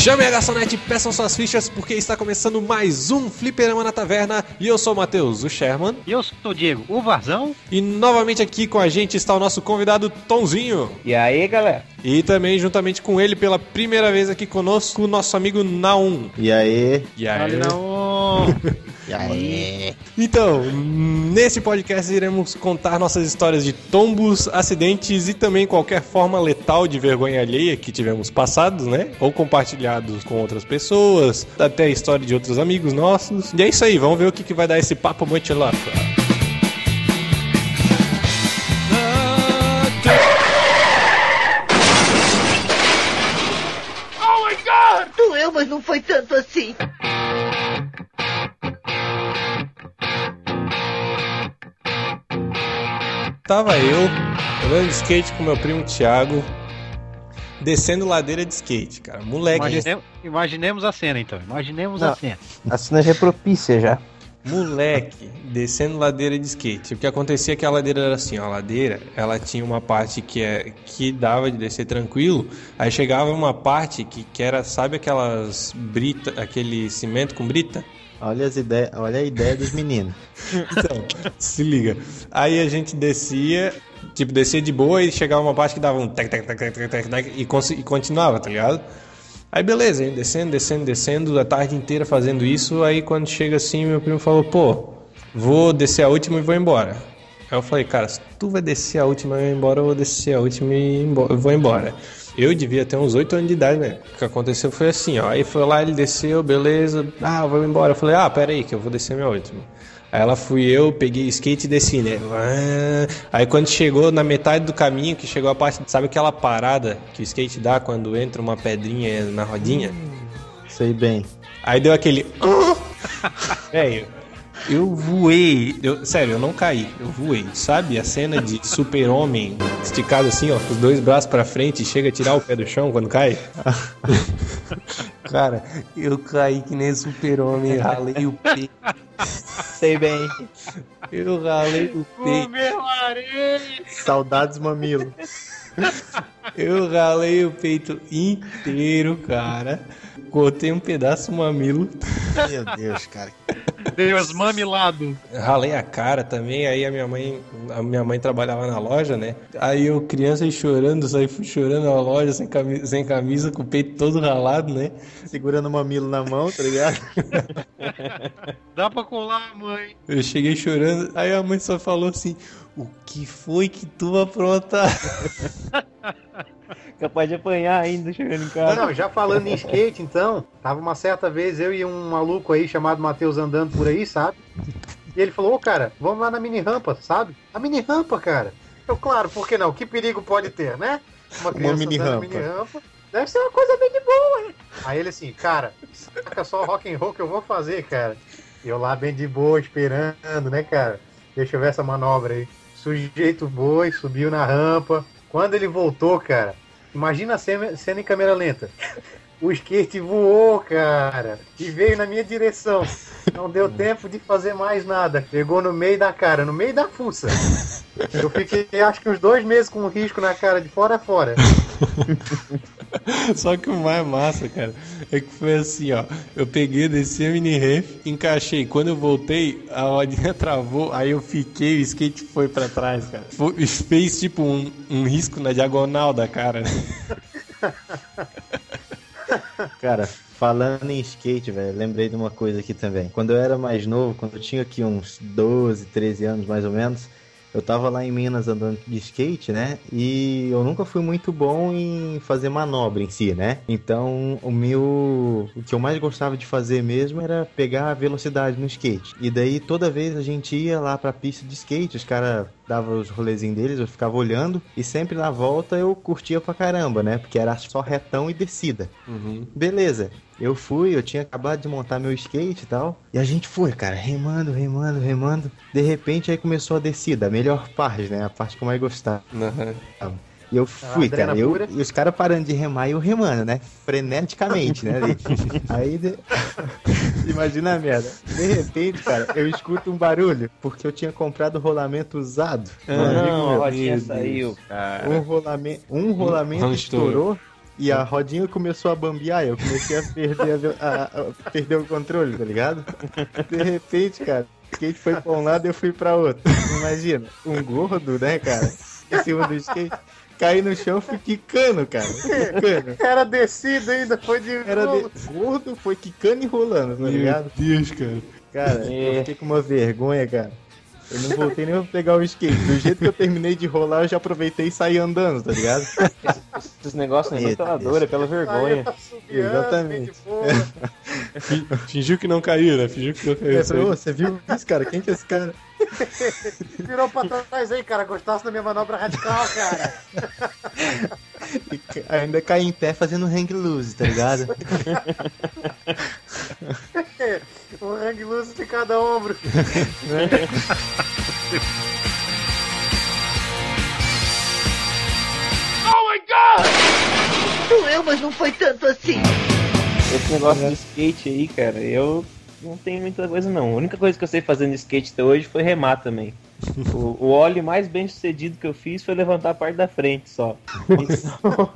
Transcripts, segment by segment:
Chame a garçonete e peçam suas fichas porque está começando mais um Fliperama na Taverna e eu sou o Matheus, o Sherman. E eu sou o Diego, o Varzão. E novamente aqui com a gente está o nosso convidado Tonzinho. E aí, galera? E também juntamente com ele pela primeira vez aqui conosco, o nosso amigo Naum. E aí? E aí? Olha, não. E aí? Então, nesse podcast iremos contar nossas histórias de tombos, acidentes e também qualquer forma letal de vergonha alheia que tivemos passados, né? Ou compartilhados com outras pessoas, até a história de outros amigos nossos. E é isso aí, vamos ver o que, que vai dar esse papo muito louco. Tava eu andando de skate com meu primo Thiago, descendo ladeira de skate, cara. Moleque, Imaginemos, imaginemos a cena, então. Imaginemos Não. a cena. A cena já é propícia já. Moleque, descendo ladeira de skate. O que acontecia é que a ladeira era assim, ó, a ladeira, ela tinha uma parte que é que dava de descer tranquilo, aí chegava uma parte que, que era, sabe aquelas brita, aquele cimento com brita? Olha, as ideias, olha a ideia dos meninos. Então, se liga. Aí a gente descia, tipo, descia de boa e chegava uma parte que dava um tec, tec, tec, tec, tec, tec, e, e continuava, tá ligado? Aí beleza, aí descendo, descendo, descendo, a tarde inteira fazendo isso. Aí quando chega assim, meu primo falou, pô, vou descer a última e vou embora. Aí eu falei, cara, se tu vai descer a última e eu embora, eu vou descer a última e vou embora. Eu devia ter uns 8 anos de idade, né? O que aconteceu foi assim, ó. Aí foi lá, ele desceu, beleza. Ah, vou embora. Eu falei, ah, pera aí, que eu vou descer a minha última. Aí ela fui eu, peguei o skate e desci, né? Ah, Aí quando chegou na metade do caminho, que chegou a parte, sabe aquela parada que o skate dá quando entra uma pedrinha na rodinha? Sei bem. Aí deu aquele. Velho, eu voei. Eu, sério, eu não caí, eu voei. Sabe a cena de super-homem esticado assim, ó, com os dois braços pra frente e chega a tirar o pé do chão quando cai? Cara, eu caí que nem super-homem, ralei o peito. Sei bem. Eu ralei o peito. meu areia! Saudades mamilo. Eu ralei o peito inteiro, cara. Cortei um pedaço do mamilo. Meu Deus, cara. Deus mamilado. Ralei a cara também, aí a minha mãe, a minha mãe trabalhava na loja, né? Aí eu, criança, aí chorando, saí chorando na loja, sem camisa, sem camisa, com o peito todo ralado, né? Segurando o mamilo na mão, tá ligado? Dá pra colar, mãe. Eu cheguei chorando, aí a mãe só falou assim: O que foi que tu aprontar? Capaz de apanhar ainda chegando em casa. Não, já falando em skate, então, tava uma certa vez eu e um maluco aí chamado Matheus andando por aí, sabe? E ele falou, ô cara, vamos lá na mini rampa, sabe? A mini rampa, cara. Eu, claro, por que não? Que perigo pode ter, né? Uma criança mini andando na rampa. mini rampa. Deve ser uma coisa bem de boa, né? Aí ele assim, cara, saca só rock and roll que eu vou fazer, cara. E eu lá bem de boa, esperando, né, cara? Deixa eu ver essa manobra aí. Sujeito boi, subiu na rampa. Quando ele voltou, cara, imagina a cena, cena em câmera lenta. O skate voou, cara, e veio na minha direção. Não deu tempo de fazer mais nada. Pegou no meio da cara, no meio da fuça. Eu fiquei, acho que uns dois meses com um risco na cara, de fora a fora. Só que o mais massa, cara, é que foi assim, ó. Eu peguei, desci a mini ref, encaixei. Quando eu voltei, a rodinha travou, aí eu fiquei, o skate foi pra trás, cara. Foi- fez tipo um, um risco na diagonal da cara. Cara, falando em skate, velho, lembrei de uma coisa aqui também. Quando eu era mais novo, quando eu tinha aqui uns 12, 13 anos mais ou menos, eu tava lá em Minas andando de skate, né? E eu nunca fui muito bom em fazer manobra em si, né? Então, o meu. O que eu mais gostava de fazer mesmo era pegar a velocidade no skate. E daí, toda vez a gente ia lá pra pista de skate, os caras davam os rolezinhos deles, eu ficava olhando. E sempre na volta eu curtia pra caramba, né? Porque era só retão e descida. Beleza. Eu fui, eu tinha acabado de montar meu skate e tal. E a gente foi, cara, remando, remando, remando. De repente aí começou a descida, a melhor parte, né? A parte que eu mais gostava. Aham. E eu fui, Adrena cara. Eu, e os caras parando de remar e eu remando, né? Freneticamente, né? Aí. de- Imagina a merda. De repente, cara, eu escuto um barulho, porque eu tinha comprado rolamento usado. Um amigo Não, meu. a rodinha saiu, cara. Um rolamento, um rolamento Não estourou. E a rodinha começou a bambear, eu comecei a perder, a a- a perder o controle, tá ligado? De repente, cara, o skate foi pra um lado e eu fui pra outro. Imagina, um gordo, né, cara, em cima do skate, caí no chão, fui quicando, cara, quicando. Era descido ainda, foi de Era de... gordo, foi quicando e rolando, tá Meu ligado? Deus, cara. Cara, eu fiquei com uma vergonha, cara. Eu não voltei nem pra pegar o skate. Do jeito que eu terminei de rolar, eu já aproveitei e saí andando, tá ligado? Esses negócios não é pela dor, é pela vergonha. Exatamente. Fingiu que não caiu, né? Fingiu que não caiu. Eu falei, "Ô, você viu isso, cara? Quem que é esse cara? Virou pra trás aí, cara. Gostasse da minha manobra radical, cara. E ainda caí em pé fazendo hang loose, tá ligado? um hang loose de cada ombro. Doeu, mas não foi tanto assim. Esse negócio de skate aí, cara, eu não tenho muita coisa não. A única coisa que eu sei fazer no skate até hoje foi remar também. O, o óleo mais bem sucedido que eu fiz foi levantar a parte da frente só. Então,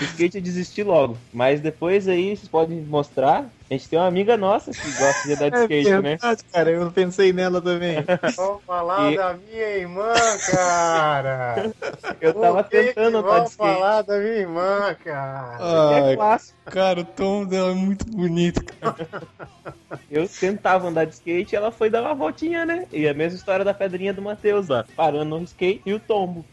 o skate eu desisti logo. Mas depois aí vocês podem mostrar. A gente tem uma amiga nossa que gosta de andar de skate, né? verdade, cara. Eu pensei nela também. Vamos falar E- da minha irmã, cara. Eu tava Por que que tentando andar de Vamos skate. falar da minha irmã, cara. que é clássico. cara, o tom dela é muito bonito, cara. Eu tentava andar de skate e ela foi dar uma voltinha, né? E a mesma história da pedrinha do Matheus lá. Parando no skate e o tombo.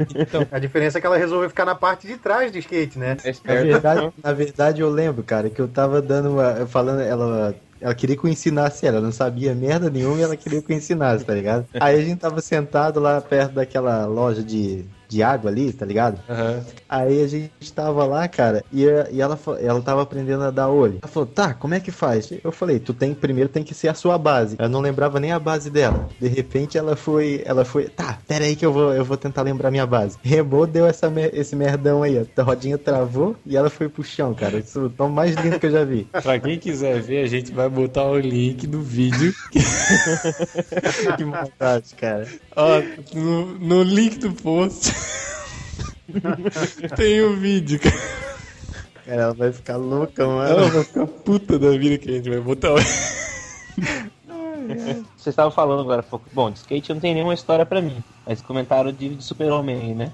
A diferença é que ela resolveu ficar na parte de trás do skate, né? É Na verdade, na verdade, eu lembro, cara, que eu tava dando uma. Falando, ela. Ela queria que eu ensinasse ela, não sabia merda nenhuma e ela queria que eu ensinasse, tá ligado? Aí a gente tava sentado lá perto daquela loja de, de água ali, tá ligado? Aham. Aí a gente tava lá, cara, e, e ela, ela tava aprendendo a dar olho. Ela falou, tá, como é que faz? Eu falei, tu tem, primeiro tem que ser a sua base. Ela não lembrava nem a base dela. De repente ela foi, ela foi, tá, pera aí que eu vou, eu vou tentar lembrar minha base. Remou, deu essa, esse merdão aí, ó. A rodinha travou e ela foi pro chão, cara. Isso é o tom mais lindo que eu já vi. Pra quem quiser ver, a gente vai botar o link do vídeo. que maldade, cara. Ó, no, no link do post. tem o vídeo, cara. Cara, ela vai ficar louca, Ela mano. vai ficar puta da vida que a gente vai botar o Vocês estavam falando agora, pouco. bom, de skate não tem nenhuma história pra mim. Mas comentaram de, de super-homem aí, né?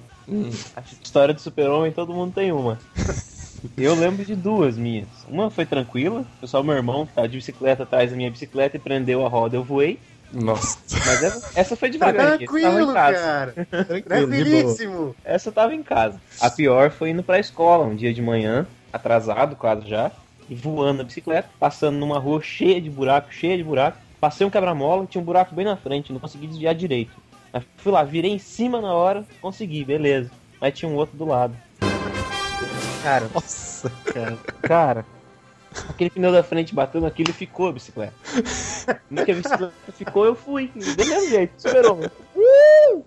Acho que história de super-homem todo mundo tem uma. Eu lembro de duas minhas. Uma foi tranquila, foi só meu irmão que tava de bicicleta atrás da minha bicicleta e prendeu a roda, eu voei. Nossa. Mas essa, essa foi devagar, essa tava em Tranquilo, casa. cara. Tranquilo. Tranquilíssimo. Essa eu tava em casa. A pior foi indo pra escola, um dia de manhã, atrasado quase já, e voando na bicicleta, passando numa rua cheia de buraco, cheia de buraco. Passei um quebra-mola, tinha um buraco bem na frente, não consegui desviar direito. Aí fui lá, virei em cima na hora, consegui, beleza. Mas tinha um outro do lado. Cara, Nossa, cara. cara, aquele pneu da frente bateu naquilo e ficou a bicicleta. No que a bicicleta ficou, eu fui. Do mesmo jeito, superou. Uh!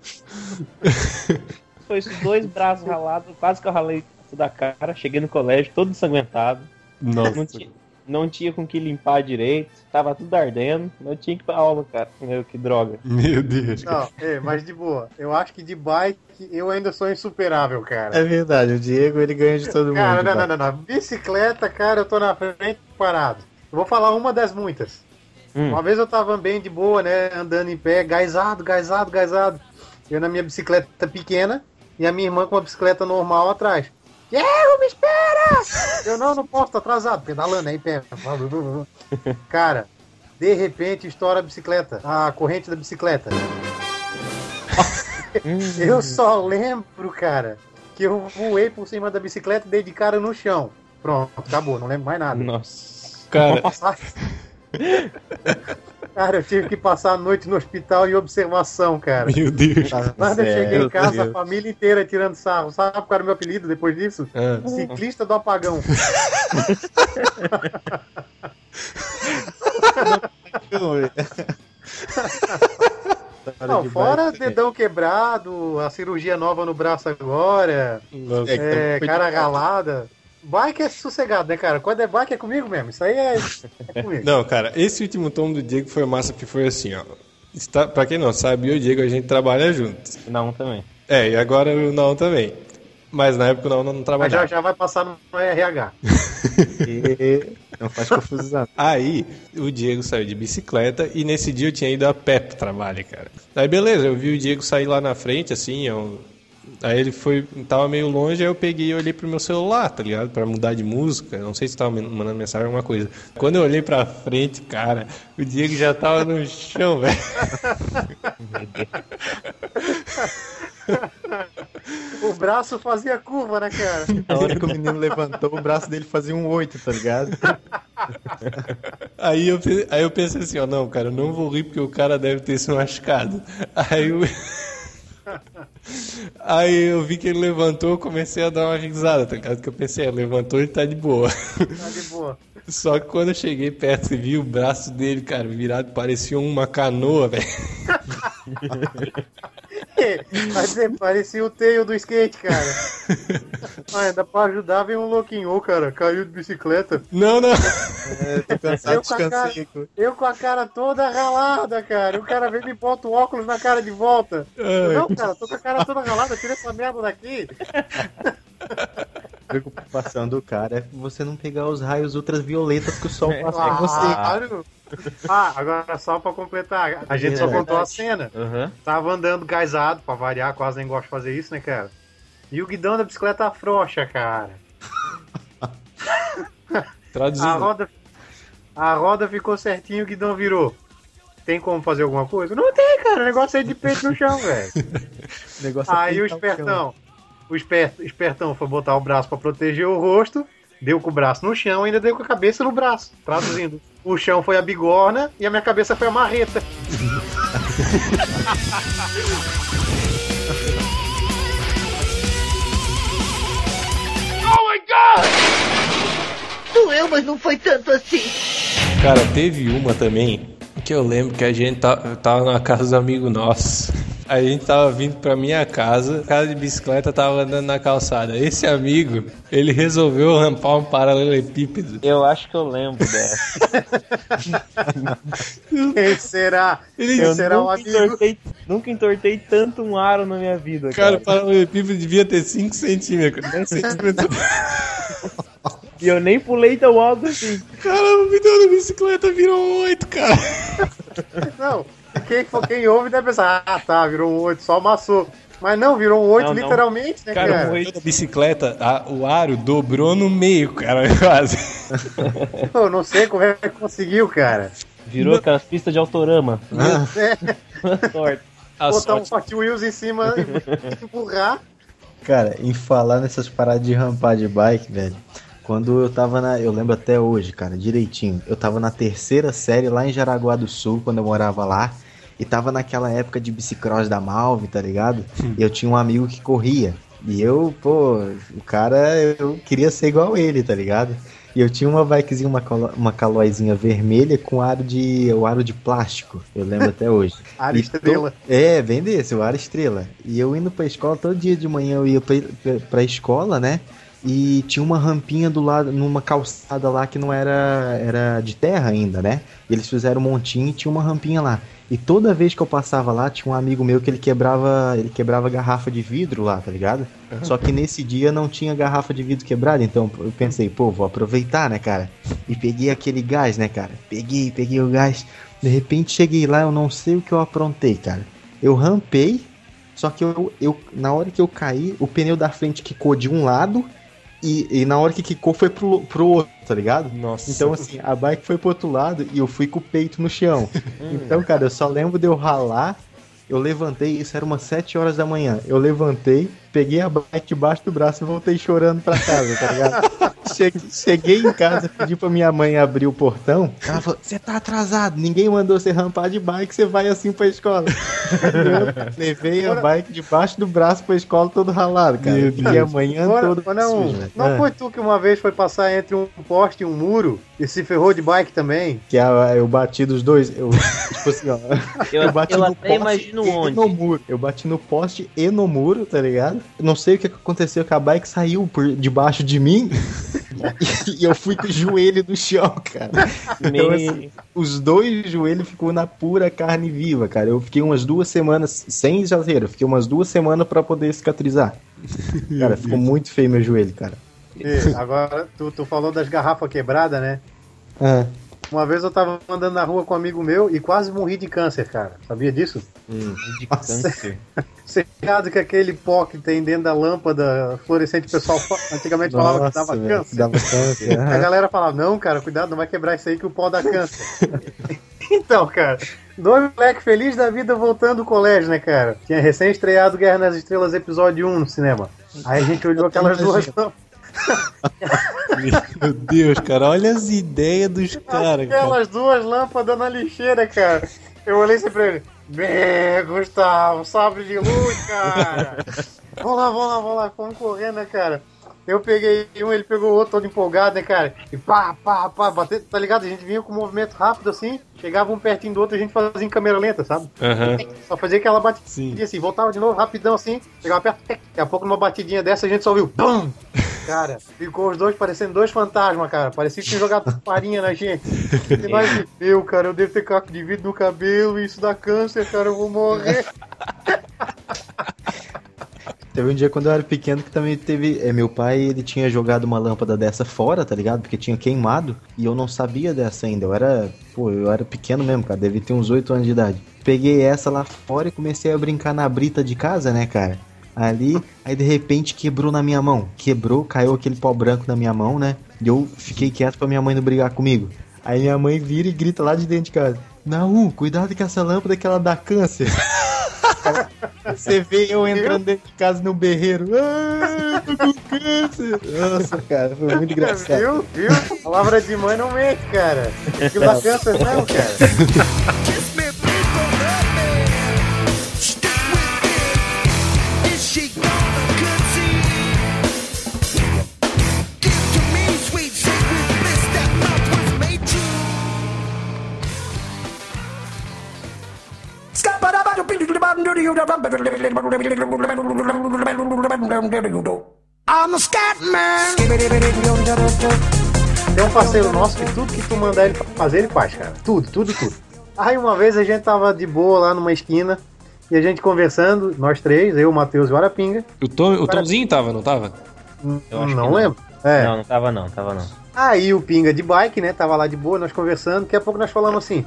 Foi esses dois braços ralados, quase que eu ralei da cara. Cheguei no colégio todo ensanguentado. Não Nossa. tinha, não tinha com que limpar direito. Tava tudo ardendo. Não tinha que ir pra aula, cara. Meu, que droga. Meu Deus. Não, é, mas de boa. Eu acho que de bike eu ainda sou insuperável, cara. É verdade, o Diego ele ganha de todo mundo. Cara, não, cara. não, não, não. Bicicleta, cara, eu tô na frente parado. Eu vou falar uma das muitas. Hum. Uma vez eu tava bem de boa, né? Andando em pé, gaisado, gaisado, gaisado. Eu na minha bicicleta pequena e a minha irmã com uma bicicleta normal atrás. Diego, me espera! Eu não, não posso, tô atrasado, pedalando aí pé. Cara, de repente estoura a bicicleta, a corrente da bicicleta. Eu só lembro, cara, que eu voei por cima da bicicleta e dei de cara no chão. Pronto, acabou, não lembro mais nada. Nossa. Cara, Cara, eu tive que passar a noite no hospital em observação, cara. meu Deus. Quando eu cheguei em casa, a família inteira tirando sarro. Sabe qual era o meu apelido depois disso? Ah, Ciclista do apagão. Não, fora dedão quebrado, a cirurgia nova no braço agora, nossa. é, foi cara de- ralada. Bike é sossegado, né, cara? Quando é bike é comigo mesmo. Isso aí é, é comigo. Não, cara, esse último tom do Diego foi massa porque foi assim, ó. Está, pra quem não sabe, eu e o Diego a gente trabalha juntos. Não, também. É, e agora o não também. Mas na época não, não Mas trabalhava. já, já vai passar no RH. E não faz confusão. Aí o Diego saiu de bicicleta e nesse dia eu tinha ido a pé pro trabalho, cara. Aí beleza, eu vi o Diego sair lá na frente, assim, eu... aí ele foi, tava meio longe, aí eu peguei e olhei pro meu celular, tá ligado? Pra mudar de música, não sei se tava mandando mensagem alguma coisa. Quando eu olhei pra frente, cara, o Diego já tava no chão, velho. O braço fazia curva, né, cara? Na hora que o menino levantou, o braço dele fazia um 8, tá ligado? Aí eu, aí eu pensei assim, ó, não, cara, eu não vou rir porque o cara deve ter se machucado. Aí eu... Aí eu vi que ele levantou, comecei a dar uma risada, tá ligado? Que eu pensei, é, levantou, ele tá de boa. Tá de boa. Só que quando eu cheguei perto e vi o braço dele, cara, virado, parecia uma canoa, velho. Vai dizer, parecia o teio do skate, cara. Ah, ainda pra ajudar, vem um louquinho. Cara, caiu de bicicleta. Não, não. É, tô cansado, Eu com a cara-. Eu com a cara toda ralada, cara. O cara vem e me bota o óculos na cara de volta. Ai. Não, cara, tô com a cara toda ralada. Tira essa merda daqui. A preocupação do cara é você não pegar os raios ultravioletas que o sol passa em você. Claro. Ah, agora só pra completar. A gente só É contou a cena. Aham. Tava andando gaisado, pra variar, quase nem gosto de fazer isso, né, cara? E o guidão da bicicleta afrouxa, cara. A Traduzindo. roda, a roda ficou certinho, o guidão virou. Tem como fazer alguma coisa? Não tem, cara. O negócio é de peito no chão, velho. O negócio é Aí o espertão, o esper- espertão foi botar o braço pra proteger o rosto, deu com o braço no chão e ainda deu com a cabeça no braço. Traduzindo, o chão foi a bigorna e a minha cabeça foi a marreta. Doeu, mas não foi tanto assim. Cara, teve uma também que eu lembro que a gente tá- tava na casa do amigo nosso. A gente tava vindo pra minha casa, casa de bicicleta, tava andando na calçada. Esse amigo, ele resolveu rampar um paralelepípedo. Eu acho que eu lembro dessa. Quem será? Ele, Quem será nunca, amigo? entortei, nunca entortei tanto um aro na minha vida, cara, cara. o paralelepípedo devia ter 5 centímetros. 10 centímetros. E eu nem pulei tão alto assim. Caramba, o pneu da bicicleta virou 8, cara. Não, quem, for- quem ouve deve pensar, ah tá, virou um 8, só amassou. Mas não, virou um 8 Não, não. literalmente, né, Cara, cara? o pneu da bicicleta, a- o aro dobrou no meio, cara, quase. Eu não sei como é que conseguiu, cara. Virou aquelas pistas de autorama. É, Torta. A botar um sorte Hot Wheels em cima e empurrar. Cara, em falar nessas paradas de rampar de bike, velho. Quando eu tava na. Eu lembro até hoje, cara, direitinho. Eu tava na terceira série lá em Jaraguá do Sul, quando eu morava lá. E tava naquela época de bicicross da Malve, tá ligado? E eu tinha um amigo que corria. E eu, pô, o cara, eu queria ser igual ele, tá ligado? E eu tinha uma bikezinha, uma, calo- uma calóizinha vermelha com aro de, o aro de plástico. Eu lembro até hoje. To- estrela. É, bem desse, o Ar Estrela. E eu indo pra escola, todo dia de manhã eu ia pra, pra, pra escola, né? E tinha uma rampinha do lado, numa calçada lá que não era, era de terra ainda, né? E eles fizeram um montinho e tinha uma rampinha lá. E toda vez que eu passava lá, tinha um amigo meu que ele quebrava, ele quebrava garrafa de vidro lá, tá ligado? Só que nesse dia não tinha garrafa de vidro quebrada, então eu pensei, pô, vou aproveitar, né, cara? E peguei aquele gás, né, cara? Peguei, peguei o gás. De repente cheguei lá, eu não sei o que eu aprontei, cara. Eu rampei, só que eu, eu na hora que eu caí, o pneu da frente quicou de um lado e, e na hora que quicou foi pro, pro outro, tá ligado? Nossa. Então, assim, a bike foi pro outro lado e eu fui com o peito no chão. então, cara, eu só lembro de eu ralar. Eu levantei, isso era umas 7 horas da manhã. Eu levantei, peguei a bike debaixo do braço e voltei chorando pra casa, tá ligado? Cheguei, cheguei em casa, pedi pra minha mãe abrir o portão. Ela falou: Você tá atrasado, ninguém mandou você rampar de bike, você vai assim pra escola. eu levei a bike debaixo do braço pra escola todo ralado, cara. Meu Eu fiquei a manhã Bora, toda bora não, sujo, não Ah. foi tu que uma vez foi passar entre um poste e um muro e se ferrou de bike também? Que eu bati dos dois. Eu, tipo assim, ó. Eu, Eu bati eu no até poste imagino e onde. no muro. Eu bati no poste e no muro, tá ligado? Não sei o que aconteceu, que a bike saiu por debaixo de mim e eu fui com o joelho no chão, cara. Então, assim, os dois joelhos ficou na pura carne viva, cara. Eu fiquei umas duas semanas, sem exagero, fiquei umas duas semanas pra poder cicatrizar. Cara, ficou muito feio meu joelho, cara. Agora, tu, tu falou das garrafas quebradas, né? Ah, Uma vez eu tava andando na rua com um amigo meu e quase morri de câncer, cara. Sabia disso? De câncer. Você ligado que aquele pó que tem dentro da lâmpada fluorescente, o pessoal antigamente falava que dava velho, câncer. Dava câncer. A galera falava, não, cara, cuidado, não vai quebrar isso aí que o pó dá câncer. então, cara, dois moleques felizes da vida voltando do colégio, né, cara? Tinha recém estreado Guerra nas Estrelas episódio 1 no cinema. Aí a gente olhou aquelas duas Meu Deus, cara, olha as ideias dos caras, cara. aquelas duas lâmpadas na lixeira, cara. Eu olhei assim pra ele. Bem, Gustavo, sabre de luz, cara. vamos lá, vamos lá, vamos lá, vamos correndo, né, cara? Eu peguei um, ele pegou o outro todo empolgado, né, cara? E pá, pá, pá, bater, tá ligado? A gente vinha com um movimento rápido assim, chegava um pertinho do outro, a gente fazia em câmera lenta, sabe? Aham. Só fazia aquela batidinha Sim. assim, voltava de novo rapidão assim, chegava perto, tec, daqui a pouco numa batidinha dessa a gente só ouviu BUM! Cara, ficou os dois parecendo dois fantasmas, cara. Parecia que tinha jogado farinha na gente. E nós, eu, cara, eu devo ter caco de vidro no cabelo, isso dá câncer, cara, eu vou morrer. Teve um dia quando eu era pequeno que também teve. É, meu pai ele tinha jogado uma lâmpada dessa fora, tá ligado? Porque tinha queimado e eu não sabia dessa ainda. Eu era. Pô, eu era pequeno mesmo, cara. Devia ter uns 8 anos de idade. Peguei essa lá fora e comecei a brincar na brita de casa, né, cara? Ali, aí de repente quebrou na minha mão. Quebrou, caiu aquele pó branco na minha mão, né? E eu fiquei quieto pra minha mãe não brigar comigo. Aí minha mãe vira e grita lá de dentro de casa: Não, cuidado com essa lâmpada que ela dá câncer. Você vê eu entrando dentro de casa no berreiro. Ah, tô com câncer. Nossa, cara, foi muito engraçado. Viu? Viu? Palavra de mãe não mente, cara. Dá câncer não, cara. I'm a scat man. Tem um parceiro nosso que tudo que tu mandar ele fazer, ele faz, cara. Tudo, tudo, tudo. Aí uma vez a gente tava de boa lá numa esquina e a gente conversando, nós três, eu, o Matheus e o Arapinga. O, Tom, o Tomzinho tava, não tava? Eu acho não que não. lembro. É. Não, não tava não, tava não. Aí o Pinga de bike, né? Tava lá de boa, nós conversando. Daqui a pouco nós falamos assim: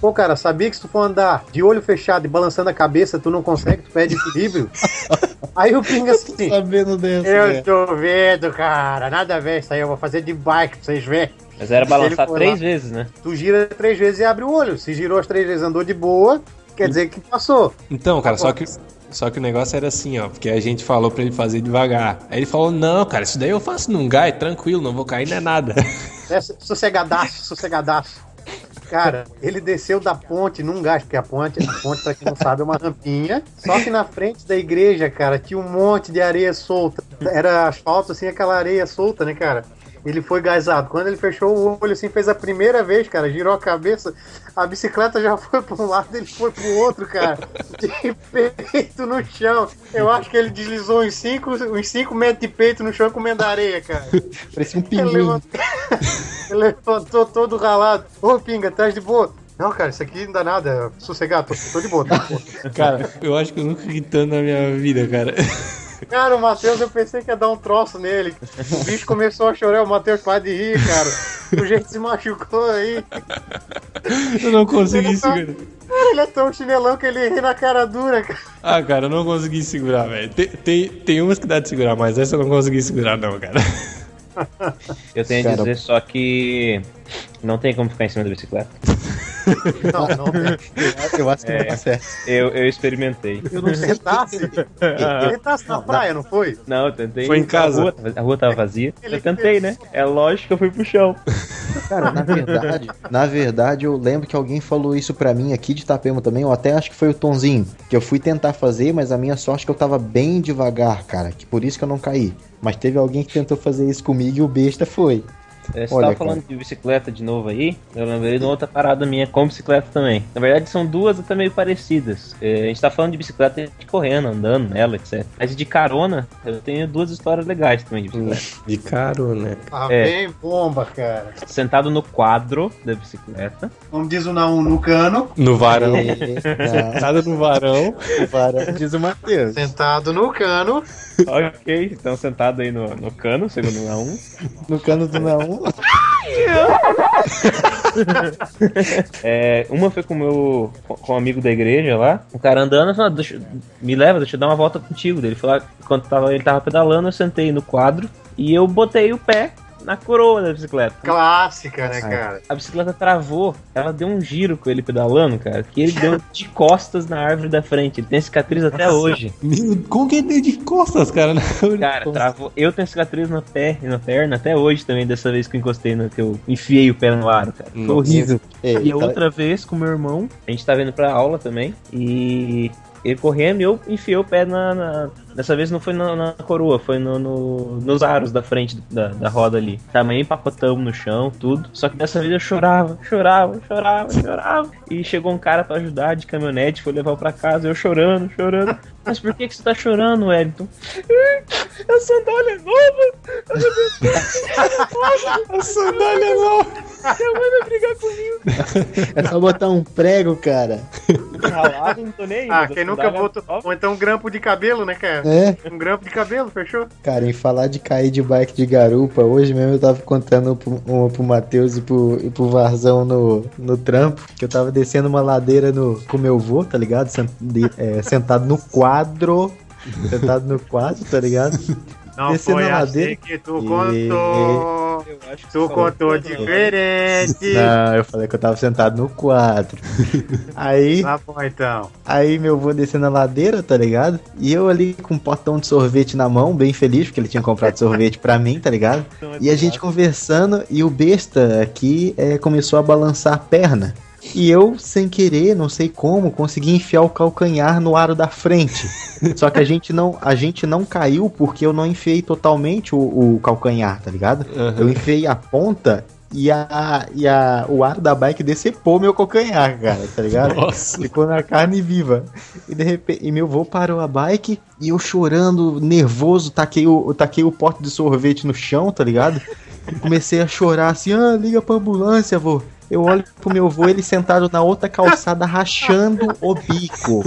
Pô, cara, sabia que se tu for andar de olho fechado e balançando a cabeça, tu não consegue, tu perde equilíbrio? Aí o Pinga assim: Sabendo dessa, Eu né? tô vendo, cara, nada a ver isso aí, eu vou fazer de bike pra vocês verem. Mas era balançar três lá. vezes, né? Tu gira três vezes e abre o olho. Se girou as três vezes andou de boa, quer dizer que passou. Então, cara, só que, só que o negócio era assim, ó, porque a gente falou pra ele fazer devagar. Aí ele falou, não, cara, isso daí eu faço num gai, tranquilo, não vou cair, não é nada. É, sossegadaço, sossegadaço. Cara, ele desceu da ponte num gás, porque a ponte, a ponte, pra quem não sabe, é uma rampinha. Só que na frente da igreja, cara, tinha um monte de areia solta. Era asfalto, assim, aquela areia solta, né, cara? Ele foi gazado. Quando ele fechou o olho, assim, fez a primeira vez, cara, girou a cabeça, a bicicleta já foi pra um lado, ele foi pro outro, cara. De peito no chão. Eu acho que ele deslizou uns 5 uns cinco metros de peito no chão comendo areia, cara. Parecia um Ele pinguim. levantou, ele levantou todo ralado. Ô, Pinga, tá de boa? Não, cara, isso aqui não dá nada. Sossegado, tô, tô de boa, tô de boa. Cara, eu acho que eu nunca ri tanto na minha vida, cara. Cara, o Matheus, eu pensei que ia dar um troço nele. O bicho começou a chorar, o Matheus para de rir, cara. O jeito se machucou aí. Eu não consegui tá- segurar. Cara, ele é tão chinelão que ele ri na cara dura, cara. Ah, cara, eu não consegui segurar, velho. Tem, tem, tem umas que dá de segurar, mas essa eu não consegui segurar, não, cara. Eu tenho a Cara. dizer só que não tem como ficar em cima da bicicleta. Não, não. Eu acho que É. não tá certo. Eu, eu experimentei. Eu não sei. Ele tá. Ele tá na praia, não foi? Não, eu tentei. Foi em casa? A rua, a rua tava vazia. Eu tentei, né? É lógico que eu fui pro chão. Cara, na verdade, na verdade, eu lembro que alguém falou isso pra mim aqui de Itapema também, eu até acho que foi o Tonzinho, que eu fui tentar fazer, mas a minha sorte é que eu tava bem devagar, cara, que por isso que eu não caí. Mas teve alguém que tentou fazer isso comigo e o besta foi. É, você Olha, tava falando de bicicleta de novo aí, eu lembrei de uma outra parada minha com bicicleta também. Na verdade, são duas até meio parecidas. É, a gente tá falando de bicicleta de correndo, andando nela, etc. Mas de carona, eu tenho duas histórias legais também de bicicleta. De carona. Ah, É. bem bomba, cara. Sentado no quadro da bicicleta. Como diz o Naum, no cano. No varão. Não, Nada no varão. para, diz o Matheus. Sentado no cano. ok, então sentado aí no, no cano, segundo a um. No cano do não. É, uma foi com meu com, um amigo da igreja lá. O cara andando, falou, "Ah, me leva, deixa eu dar uma volta contigo. Ele falou, ah, enquanto tava, ele tava pedalando, eu sentei no quadro e eu botei o pé na coroa da bicicleta. Clássica, né, cara? A bicicleta travou, ela deu um giro com ele pedalando, cara, que ele deu de costas na árvore da frente. Ele tem cicatriz até hoje. Meu, como que ele deu de costas, cara? Cara, travou. Eu tenho cicatriz na pé e na perna até hoje também, dessa vez que eu encostei no que eu enfiei o pé no aro, cara. Foi Nossa. horrível. Ei, E a tá- outra vez com meu irmão, a gente tava indo pra aula também, e ele correndo e eu enfiei o pé na. na- dessa vez não foi na, na coroa, foi no, no- nos aros da frente da, da roda ali. Também empacotamos no chão, tudo. Só que dessa vez eu chorava, chorava, chorava, chorava. E chegou um cara pra ajudar de caminhonete, foi levar pra casa, eu chorando, chorando. Mas por que, que você tá chorando, Wellington? A sandália é nova! A sandália não. Minha mãe vai brigar comigo! É só botar um prego, cara. Ralado, não tô nem aí. Ah, quem nunca sandália botou. nova- Ou então um grampo de cabelo, né, cara? É, Um grampo de cabelo, fechou? cara, em falar de cair de bike de garupa, hoje mesmo eu tava contando pro- uma pro Matheus e pro, e pro Varzão no, no trampo, que eu tava descendo uma ladeira no, com meu vô, tá ligado? Sent- de- é, sentado no quadro. Sentado no quadro, tá ligado? Não Descendo foi assim ladeira. que tu E- contou. Acho que Tu contou diferente. Não, eu falei que eu tava sentado no quadro. Aí, Tá bom, então. aí meu vô descendo a ladeira, tá ligado? E eu ali com um potão de sorvete na mão, bem feliz, porque ele tinha comprado sorvete pra mim, tá ligado? E a gente conversando, e o besta aqui é, começou a balançar a perna. E eu, sem querer, não sei como, consegui enfiar o calcanhar no aro da frente. Só que a gente não, a gente não caiu porque eu não enfiei totalmente o, o calcanhar, tá ligado? Eu enfiei a ponta e, a, e a, o aro da bike decepou meu calcanhar, cara, tá ligado? Nossa. Ficou na carne viva. E de repente, e meu vô parou a bike e eu chorando, nervoso, taquei o, taquei o pote de sorvete no chão, tá ligado? E comecei a chorar assim, ah, liga pra ambulância, vô. Eu olho pro meu vô, ele sentado na outra calçada, rachando o bico.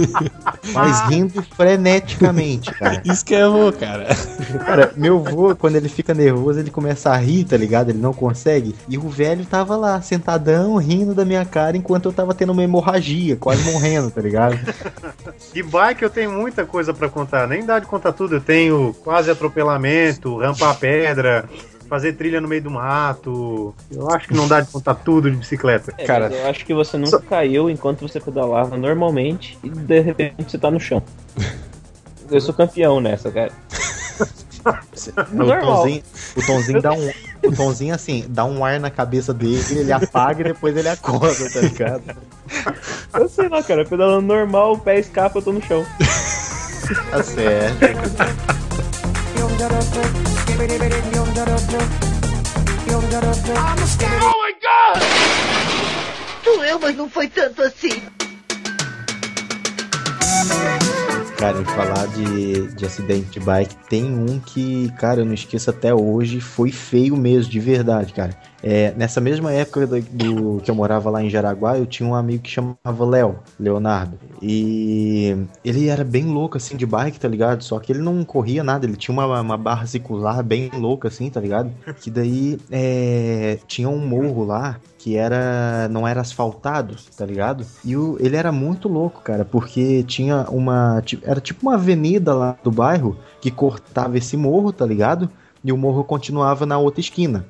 Mas rindo freneticamente, cara. Isso que é bom, cara. Cara, meu vô, quando ele fica nervoso, ele começa a rir, tá ligado? Ele não consegue. E o velho tava lá, sentadão, rindo da minha cara, enquanto eu tava tendo uma hemorragia, quase morrendo, tá ligado? De bike eu tenho muita coisa pra contar. Nem dá de contar tudo. Eu tenho quase atropelamento, rampar pedra, fazer trilha no meio do mato. Eu acho que não dá de contar tudo de bicicleta. É, Cara, eu acho que você nunca caiu enquanto você pedalava normalmente e de repente você tá no chão. Eu sou campeão nessa, cara. O o Tonzinho dá um. O Tonzinho, assim, dá um ar na cabeça dele, ele apaga e depois ele acorda, tá ligado? Eu sei lá, cara, pedalando normal, o pé escapa, eu tô no chão. Tá certo. Doeu, mas não foi tanto assim. Cara, em falar de, de acidente de bike, tem um que, cara, eu não esqueço até hoje, foi feio mesmo, de verdade, cara. É, nessa mesma época do, do- que eu morava lá em Jaraguá, eu tinha um amigo que chamava Léo, Leonardo. E ele era bem louco, assim, de bike, tá ligado? Só que ele não corria nada, ele tinha uma, uma barra circular bem louca, assim, tá ligado? Que daí é, tinha um morro lá que era não era asfaltado, tá ligado? E o, ele era muito louco, cara, porque tinha uma era tipo uma avenida lá do bairro que cortava esse morro, tá ligado? E o morro continuava na outra esquina.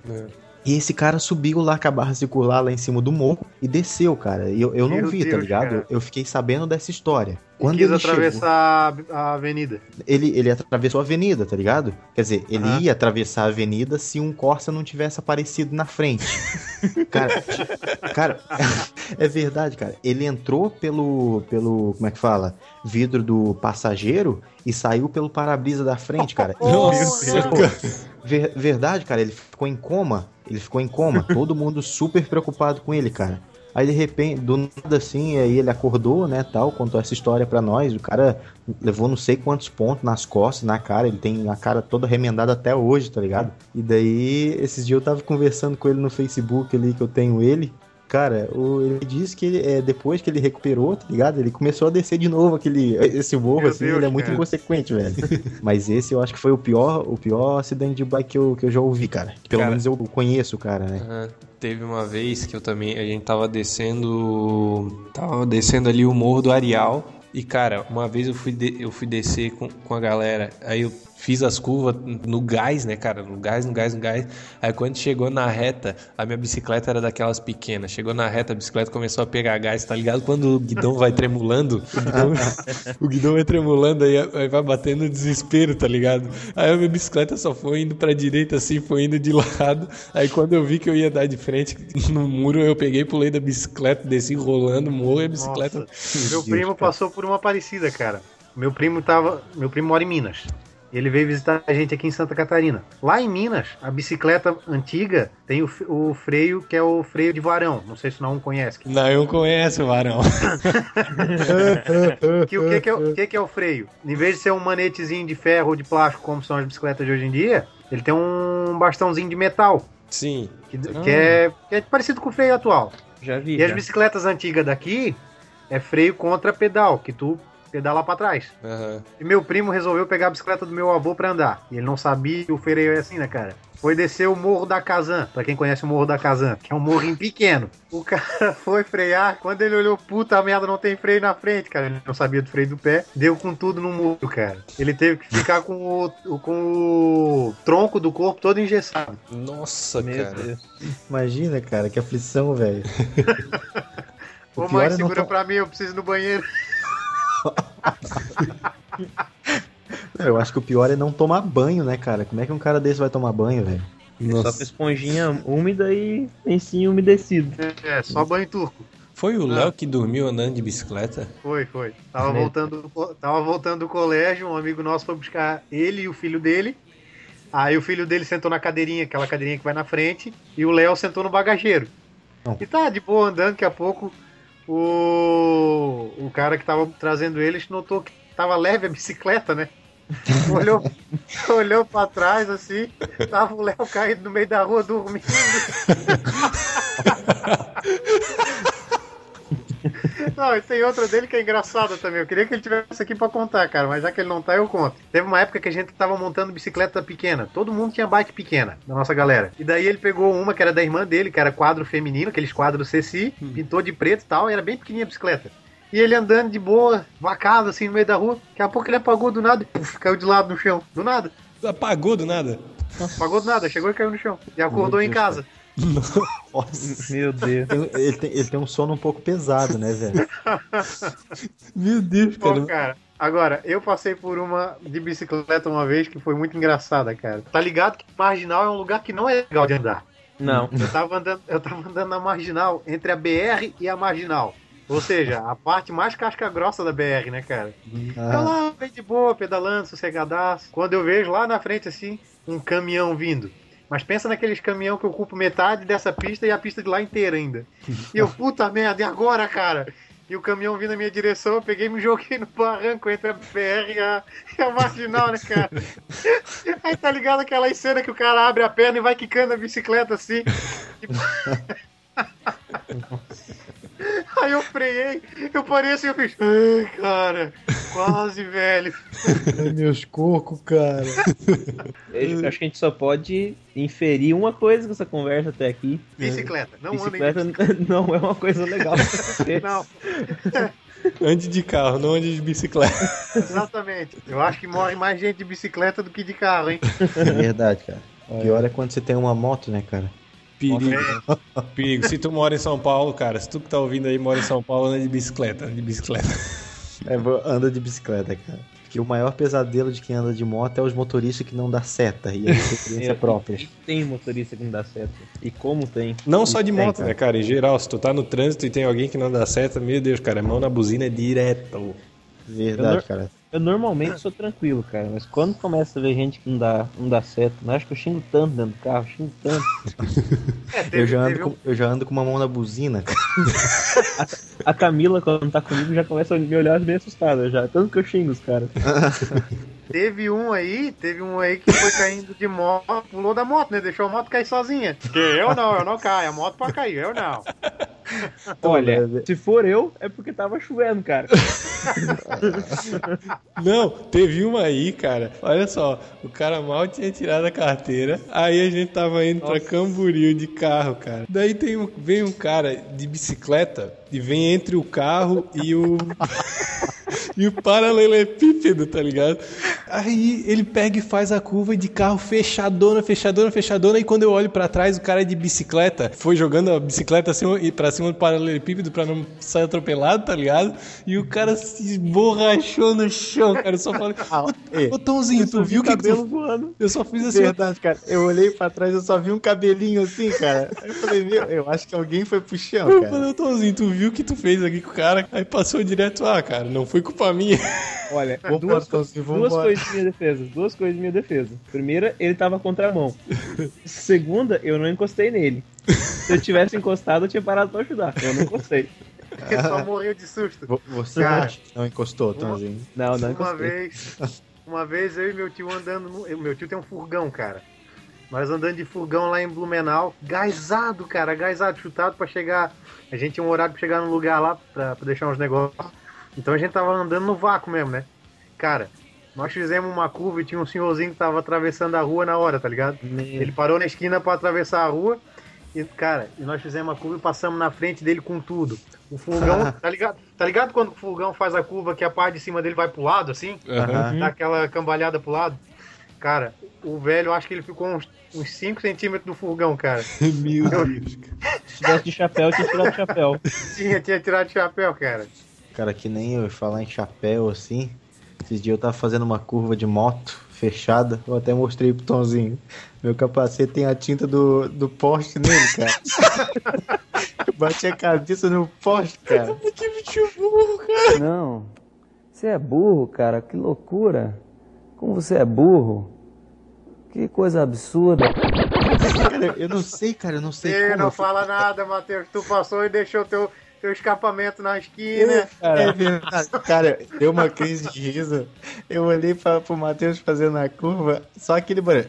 E esse cara subiu lá com a barra circular lá em cima do morro e desceu, cara. E eu, eu não Meu vi, tá Deus, ligado? cara. Eu fiquei sabendo dessa história. Quando Quando quis ele chegou- atravessar a- a avenida. ele, ele atravessou a avenida, tá ligado? Quer dizer, ele Aham. ia atravessar a avenida se um Corsa não tivesse aparecido na frente. cara, cara, é verdade, cara. Ele entrou pelo, pelo, como é que fala? Vidro do passageiro e saiu pelo para-brisa da frente, cara. Nossa, ver- verdade, cara, ele ficou em coma. Ele ficou em coma, todo mundo super preocupado com ele, cara. Aí de repente, do nada assim, aí ele acordou, né, tal, contou essa história pra nós. O cara levou não sei quantos pontos nas costas, na cara, ele tem a cara toda remendada até hoje, tá ligado? E daí, esses dias eu tava conversando com ele no Facebook ali, que eu tenho ele. Cara, o- ele disse que ele, é, depois que ele recuperou, tá ligado? Ele começou a descer de novo aquele, esse morro, Meu assim, Deus, ele é muito cara. inconsequente, velho. Mas esse eu acho que foi o pior, o pior acidente de bike que eu, que eu já ouvi, cara. Pelo Cara. menos eu conheço o cara, né? Aham. Teve uma vez que eu também. A gente tava descendo. Tava descendo ali o morro do Areal. E, cara, uma vez eu fui, de- eu fui descer com, com a galera. Aí eu fiz as curvas no gás, né, cara? No gás, no gás, no gás. Aí quando chegou na reta, a minha bicicleta era daquelas pequenas. Chegou na reta, a bicicleta começou a pegar gás, tá ligado? Quando o guidão vai tremulando, o guidão, o guidão vai tremulando, aí, aí vai batendo no desespero, tá ligado? Aí a minha bicicleta só foi indo pra direita assim, foi indo de lado. Aí quando eu vi que eu ia dar de frente no muro, eu peguei, pulei da bicicleta, desci rolando, morro e a bicicleta. Nossa, meu primo passou por uma parecida, cara. Meu primo tava. Meu primo mora em Minas. Ele veio visitar a gente aqui em Santa Catarina. Lá em Minas, a bicicleta antiga tem o, o freio que é o freio de varão. Não sei se não conhece. Não, eu conheço o varão. Que, o que, que, é, o que, que é o freio? Em vez de ser um manetezinho de ferro ou de plástico, como são as bicicletas de hoje em dia, ele tem um bastãozinho de metal. Sim. Que, que é, que é parecido com o freio atual. Já vi. E as já. bicicletas antigas daqui é freio contra pedal, que tu pedala pra trás. Aham. E meu primo resolveu pegar a bicicleta do meu avô pra andar. E ele não sabia que o freio é assim, né, cara? Foi descer o Morro da Kazan, pra quem conhece o Morro da Kazan, que é um morrinho pequeno. O cara foi frear, quando ele olhou, puta merda, não tem freio na frente, cara. Ele não sabia do freio do pé, deu com tudo no muro, cara. Ele teve que ficar com o, com o tronco do corpo todo engessado. Nossa, Meu cara. Deus. Imagina, cara, que aflição, velho. O Ô mãe, é não segura to- pra mim, eu preciso ir no banheiro. Eu acho que o pior é não tomar banho, né, cara? Como é que um cara desse vai tomar banho, velho? Só com esponjinha úmida e lencinho umedecido. É, só banho turco. Foi o Léo que dormiu andando de bicicleta? Foi, foi. Tava Meu voltando, tava voltando do colégio, um amigo nosso foi buscar ele e o filho dele. Aí o filho dele sentou na cadeirinha, aquela cadeirinha que vai na frente, e o Léo sentou no bagageiro. Não. E tá de boa andando, daqui a pouco o, o cara que tava trazendo eles notou que tava leve a bicicleta, né? olhou, olhou pra trás assim, tava o Léo caído no meio da rua dormindo. Não, e tem outra dele que é engraçada também. Eu queria que ele tivesse aqui pra contar, cara, mas já que ele não tá, eu conto. Teve uma época que a gente tava montando bicicleta pequena. Todo mundo tinha bike pequena, da nossa galera. E daí ele pegou uma que era da irmã dele, que era quadro feminino, aqueles quadros CC, pintou de preto e tal, e era bem pequenininha a bicicleta. E ele andando de boa, vacado assim no meio da rua. Daqui a pouco ele apagou do nada e puf, caiu de lado no chão. Do nada. Apagou do nada? Apagou do nada, chegou e caiu no chão. E acordou em casa. Nossa. Meu Deus. Ele tem, ele tem um sono um pouco pesado, né, velho? Meu Deus, Pô, cara. Agora, eu passei por uma de bicicleta uma vez que foi muito engraçada, cara. Tá ligado que marginal é um lugar que não é legal de andar. Não. Eu tava andando, eu tava andando na marginal, entre a BR e a marginal. Ou seja, a parte mais casca grossa da BR, né, cara? Eu Ah, lá, bem de boa, pedalando, sossegadaço. Quando eu vejo lá na frente, assim, um caminhão vindo. Mas pensa naqueles caminhão que ocupa metade dessa pista e a pista de lá inteira ainda. E eu, puta merda, e agora, cara? E o caminhão vindo na minha direção, eu peguei e me joguei no barranco entre a BR e a, e a marginal, né, cara? Aí tá ligado aquela cena que o cara abre a perna e vai quicando a bicicleta assim. Aí eu freiei, eu parei assim, eu fiz. Ai, cara, quase, velho. meus cocos, cara. Eu acho que a gente só pode inferir uma coisa com essa conversa até aqui. Bicicleta, não anda em Bicicleta bicicleta. não é uma coisa legal pra você. Não, Ande de carro, não ande de bicicleta. exatamente. Eu acho que morre mais gente de bicicleta do que de carro, hein? É verdade, cara. O pior é quando você tem uma moto, né, cara? Perigo. Perigo. Se tu mora em São Paulo, cara, se tu que tá ouvindo aí mora em São Paulo, anda de bicicleta, anda de bicicleta. É, anda de bicicleta, cara. Porque o maior pesadelo de quem anda de moto é os motoristas que não dá seta. E a experiência É, própria. e Tem motorista que não dá certo. E como tem? Não só de Tem, moto, cara. né, cara? Em geral, se tu tá no trânsito e tem alguém que não dá seta, meu Deus, cara, mão na buzina é direto. Verdade, Eu cara. Eu normalmente sou tranquilo, cara, mas quando começa a ver gente que não dá, não dá certo, eu acho que eu xingo tanto dentro do carro, xingo tanto. É, teve, Eu já, ando teve um- com, eu já ando com uma mão na buzina, cara. A Camila, quando tá comigo, já começa a me olhar meio assustada já. Tanto que eu xingo os caras. Teve um aí, teve um aí que foi caindo de moto, pulou da moto, né? Deixou a moto cair sozinha. Porque eu não, eu não caio, a moto pode cair, eu não. Olha, né? se for eu, é porque tava chovendo, cara. Não, teve uma aí, cara. Olha só, o cara mal tinha tirado a carteira. Aí a gente tava indo pra Camboriú de carro, cara. Daí tem um, vem um cara de bicicleta e vem entre o carro e o. e o paralelepípedo, tá ligado? Aí ele pega e faz a curva de carro fechadona, fechadona, fechadona. E quando eu olho pra trás, o cara de bicicleta foi jogando a bicicleta assim, pra cima do paralelepípedo pra não sair atropelado, tá ligado? E o cara se esborrachou no chão, cara. Eu só falei, Ei, ô Tomzinho, tu viu o que tu... voando. Eu só fiz assim. Verdade, cara. Eu olhei pra trás e eu só vi um cabelinho assim, cara. Aí eu falei, meu, eu acho que alguém foi pro chão, eu cara. falei, ô Tomzinho, tu viu o que tu fez aqui com o cara? Aí passou direto, ah, cara, não foi culpa minha. Olha, duas, duas embora. Coisas em minha defesa. Duas coisas em minha defesa. Primeira, ele tava contra a mão. Segunda, eu não encostei nele. Se eu tivesse encostado, eu tinha parado pra ajudar. Eu não encostei. Ele só morreu de susto. Vo- Você Cara. não encostou, Tomzinho. Não, não Uma encostei. vez, uma vez eu e meu tio andando. No, eu- meu tio tem um furgão, cara. Nós andando de furgão lá em Blumenau, gaisado, cara, gaisado, chutado pra chegar. A gente tinha um horário pra chegar num lugar lá pra, pra deixar uns negócios. Então a gente tava andando no vácuo mesmo, né? Cara, nós fizemos uma curva e tinha um senhorzinho que tava atravessando a rua na hora, tá ligado? Ele parou na esquina pra atravessar a rua. E, cara, e nós fizemos a curva e passamos na frente dele com tudo. O furgão, tá ligado? Tá ligado quando o furgão faz a curva que a parte de cima dele vai pro lado, assim? Aham. Dá aquela cambalhada pro lado? Cara, o velho, acho que ele ficou uns, uns 5 centímetros do furgão, cara. Meu Deus. Se tivesse de chapéu, tinha tirado o chapéu. Tinha, tinha tirado o chapéu, cara. Cara, que nem eu falar em chapéu assim. Esses dias eu tava fazendo uma curva de moto fechada. Eu até mostrei pro Tomzinho. Meu capacete tem a tinta do, do poste nele, cara. eu bati a cabeça no poste, cara. Que bicho burro, cara. Não. Você é burro, cara. Que loucura. Como você é burro. Que coisa absurda. Cara, eu não sei, cara, eu não sei como. não fala nada, Matheus. Tu passou e deixou teu, teu escapamento na esquina. É verdade. Cara, deu uma crise de riso. Eu olhei pra, pro Matheus fazendo a curva, só aquele barulho.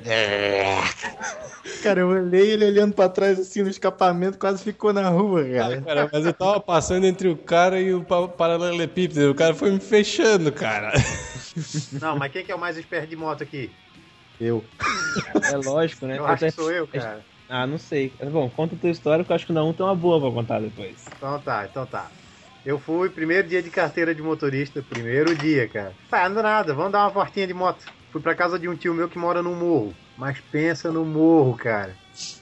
Cara, eu olhei ele olhando pra trás assim no escapamento, quase ficou na rua, cara. Cara, mas eu tava passando entre o cara e o pa- paralelepípedo. O cara foi me fechando, cara. Não, mas quem que é o mais esperto de moto aqui? Eu. É lógico, né? Eu acho que sou eu, cara. Ah, não sei. Bom, conta a tua história que eu acho que não tem uma boa pra contar depois. Então tá, então tá. Eu fui, primeiro dia de carteira de motorista, primeiro dia, cara. Tá, anda nada, vamos dar uma voltinha de moto. Fui pra casa de um tio meu que mora no morro. Mas pensa no morro, cara.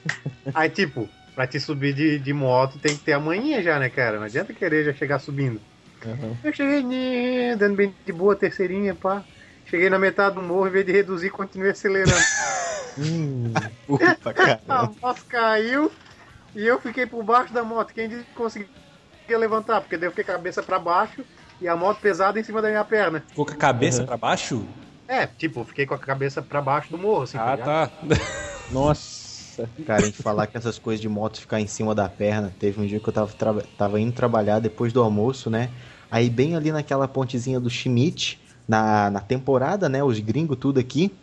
Aí, tipo, pra te subir de, de moto tem que ter a manhinha já, né, cara? Não adianta querer já chegar subindo. Uhum. Eu cheguei né, dando bem de boa, terceirinha, pá. Cheguei na metade do morro, em vez de reduzir, continuei acelerando. Puta, A cara. moto caiu e eu fiquei por baixo da moto. Quem disse que conseguia levantar? Porque daí eu fiquei cabeça pra baixo e a moto pesada em cima da minha perna. Ficou com a cabeça pra baixo? É, tipo, eu fiquei com a cabeça pra baixo do morro, assim. Ah, ligado? tá. Nossa. Cara, a gente falar que essas coisas de moto ficar em cima da perna. Teve um dia que eu tava, tava indo trabalhar depois do almoço, né? Aí bem ali naquela pontezinha do Schmidt, na, na temporada, né? Os gringos tudo aqui.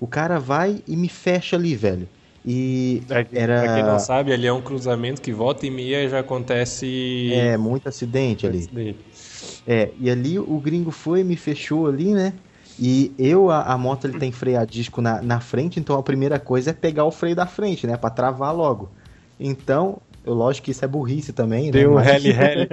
O cara vai e me fecha ali, velho. E era... Pra quem não sabe, ali é um cruzamento que volta e meia já acontece. É, muito acidente ali. Acidente. É, e ali o gringo foi, me fechou ali, né? E eu, a, a moto ele tem freio a disco na, na frente, então a primeira coisa é pegar o freio da frente, né? Pra travar logo. Então, eu, lógico que isso é burrice também, né? Deu um Mas rally rally.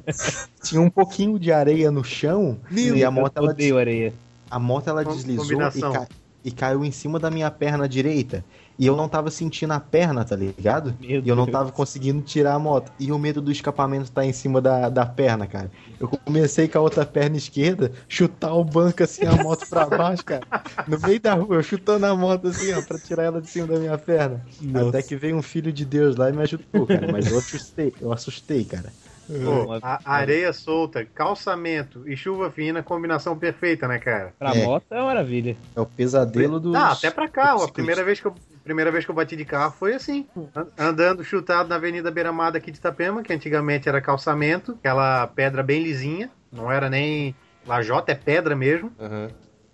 tinha um pouquinho de areia no chão e a moto, eu ela, odeio areia. a moto ela Com- deslizou e, combinação. ca- e caiu em cima da minha perna direita. E eu não tava sentindo a perna, tá ligado? Meu E eu não Deus. tava conseguindo tirar a moto. E o medo do escapamento tá em cima da, da perna, cara. Eu comecei com a outra perna esquerda, chutar o banco assim, a moto pra baixo, cara. No meio da rua, eu chutando a moto assim, ó, pra tirar ela de cima da minha perna. Nossa. Até que veio um filho de Deus lá e me ajudou, cara. Mas eu assustei, eu assustei, cara. Pô, a- areia solta, calçamento e chuva fina, combinação perfeita, né, cara? Pra É. moto é uma maravilha. É o pesadelo dos. Ah, até pra carro. A primeira vez que eu, primeira vez que eu bati de carro foi assim. An- Andando chutado na Avenida Beira-Mar aqui de Itapema, que antigamente era calçamento, aquela pedra bem lisinha, não era nem lajota, é pedra mesmo. Aham.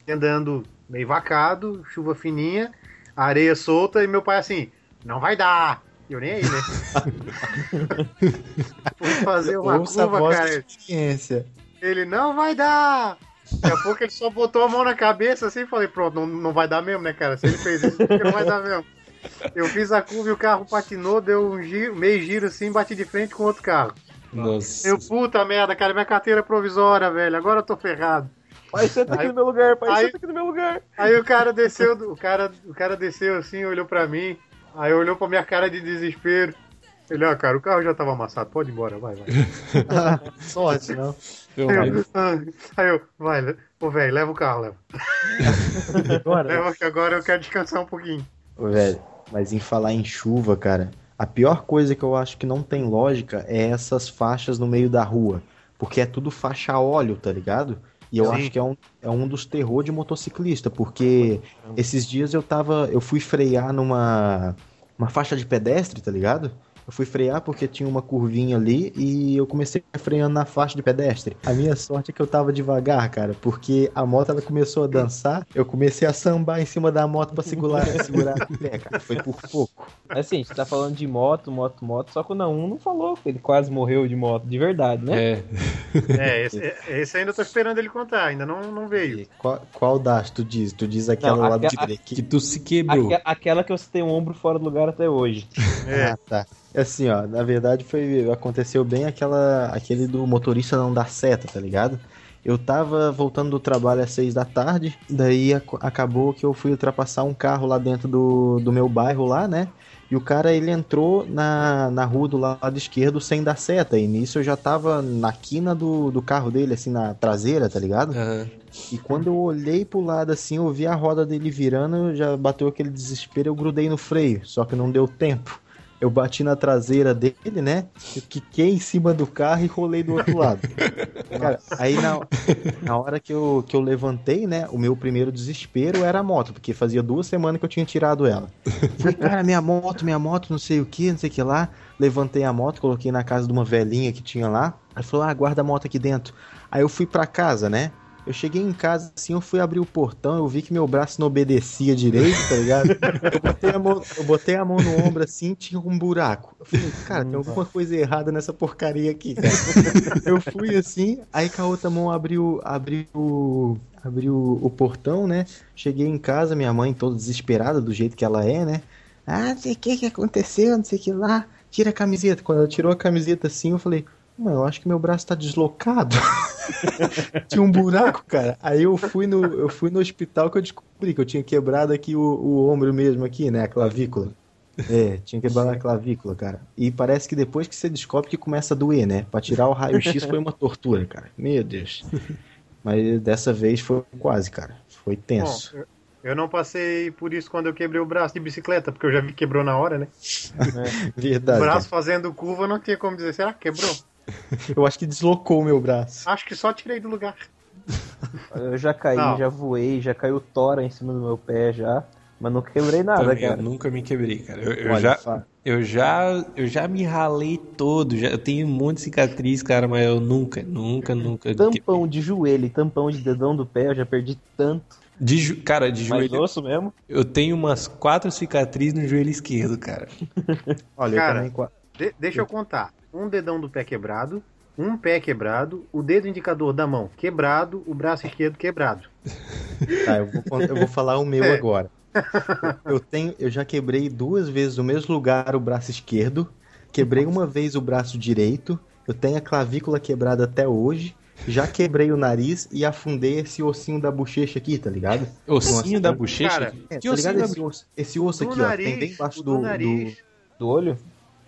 Andando meio vacado, chuva fininha, areia solta, e meu pai assim, não vai dar. Eu nem aí, né? Fui fazer uma Ouça curva, cara. Ele não vai dar! Daqui a pouco ele só botou a mão na cabeça assim e falei, pronto, não, não vai dar mesmo, né, cara? Se ele fez isso, porque não vai dar mesmo. Eu fiz a curva e o carro patinou, deu um giro, meio giro assim, bati de frente com outro carro. Nossa. Eu, puta merda, cara, minha carteira é provisória, velho. Agora eu tô ferrado. Pai, senta aqui Aí- no meu lugar, pai, aí- senta aqui no meu lugar. Aí o cara desceu, o cara, o cara desceu assim, olhou pra mim, aí olhou pra minha cara de desespero. Ele, ó, cara, o carro já tava amassado, pode ir embora, vai, vai. Sorte, não. Eu, ah, aí eu vai, ô velho, leva o carro, leva. Agora, Leva que agora eu quero descansar um pouquinho. Ô, velho, mas em falar em chuva, cara, a pior coisa que eu acho que não tem lógica é essas faixas no meio da rua. Porque é tudo faixa a óleo, tá ligado? E eu Sim. acho que é um, é um dos terror de motociclista, porque esses dias eu tava. Eu fui frear numa uma faixa de pedestre, tá ligado? Eu fui frear porque tinha uma curvinha ali e eu comecei freando na faixa de pedestre. A minha sorte é que eu tava devagar, cara, porque a moto ela começou a dançar, eu comecei a sambar em cima da moto pra segurar, segurar a pé, cara. Foi por pouco. Assim, a gente tá falando de moto, moto, moto, só que o Naum não falou que ele quase morreu de moto, de verdade, né? É. É, esse, esse ainda eu tô esperando ele contar, ainda não, não veio. E Qual, qual das tu diz? Tu diz aquela Não, de direita. Que tu se quebrou. Aque- aquela que você tem um ombro fora do lugar até hoje. É. Ah, tá. Assim, ó, na verdade foi aconteceu bem aquela aquele do motorista não dar seta, tá ligado? Eu tava voltando do trabalho às seis da tarde, daí ac- acabou que eu fui ultrapassar um carro lá dentro do, do meu bairro lá, né? E o cara ele entrou na, na rua do lado esquerdo sem dar seta. E nisso eu já tava na quina do, do carro dele, assim, na traseira, tá ligado? Aham. E quando eu olhei pro lado assim, eu vi a roda dele virando, já bateu aquele desespero, eu grudei no freio, só que não deu tempo. Eu bati na traseira dele, né? Eu quiquei em cima do carro e rolei do outro lado. Cara, aí na, na hora que eu, que eu levantei, né? O meu primeiro desespero era a moto, porque fazia duas semanas que eu tinha tirado ela. Falei, cara, minha moto, minha moto, não sei o que, não sei o que lá. Levantei a moto, coloquei na casa de uma velhinha que tinha lá. Aí falou, ah, guarda a moto aqui dentro. Aí eu fui pra casa, né? Eu cheguei em casa assim, eu fui abrir o portão, eu vi que meu braço não obedecia direito, tá ligado? Eu botei a mão, eu botei a mão no ombro assim, tinha um buraco. Eu falei, cara, tem alguma coisa errada nessa porcaria aqui, cara. Eu fui assim, aí com a outra mão abriu, abriu, abriu o portão, né? Cheguei em casa, minha mãe toda desesperada do jeito que ela é, né? Ah, não sei o que que aconteceu, não sei o que lá. Tira a camiseta. Quando ela tirou a camiseta assim, eu falei, mano, eu acho que meu braço tá deslocado. tinha um buraco, cara. Aí eu fui no, eu fui no hospital que eu descobri que eu tinha quebrado aqui o, o ombro mesmo aqui, né? A clavícula. É, tinha quebrado a clavícula, cara. E parece que depois que você descobre que começa a doer, né? Pra tirar o raio-x foi uma tortura, cara. Meu Deus. Mas dessa vez foi quase, cara. Foi Bom, tenso. eu- eu não passei por isso quando eu quebrei o braço de bicicleta, porque eu já vi que quebrou na hora, né? O Verdade. braço fazendo curva não tinha como dizer, será que quebrou? Eu acho que deslocou o meu braço. Acho que só tirei do lugar. Eu já caí, Não. já voei, já caiu tora em cima do meu pé já. Mas não quebrei nada, Também, eu cara. nunca me quebrei, cara. Eu, eu já, eu já, eu já me ralei todo. Já, eu tenho um monte de cicatriz, cara, mas eu nunca, nunca, nunca. Tampão de joelho tampão de dedão do pé, eu já perdi tanto. De, jo- cara, de Mas joelho. osso mesmo. Eu tenho umas quatro cicatrizes no joelho esquerdo, cara. Olha, Cara, eu também. De- deixa eu contar. Um dedão do pé quebrado, um pé quebrado, o dedo indicador da mão quebrado, o braço esquerdo quebrado. Tá, eu vou, eu vou falar o meu É. agora. Eu tenho, eu já quebrei duas vezes no mesmo lugar o braço esquerdo, quebrei uma vez o braço direito, eu tenho a clavícula quebrada até hoje, já quebrei o nariz e afundei esse ossinho da bochecha aqui, tá ligado? Ossinho Nossa, da bochecha? cara, É, que tá ossinho ligado da esse osso, esse osso Do aqui, ó, nariz, tem bem embaixo do, do nariz. Do olho?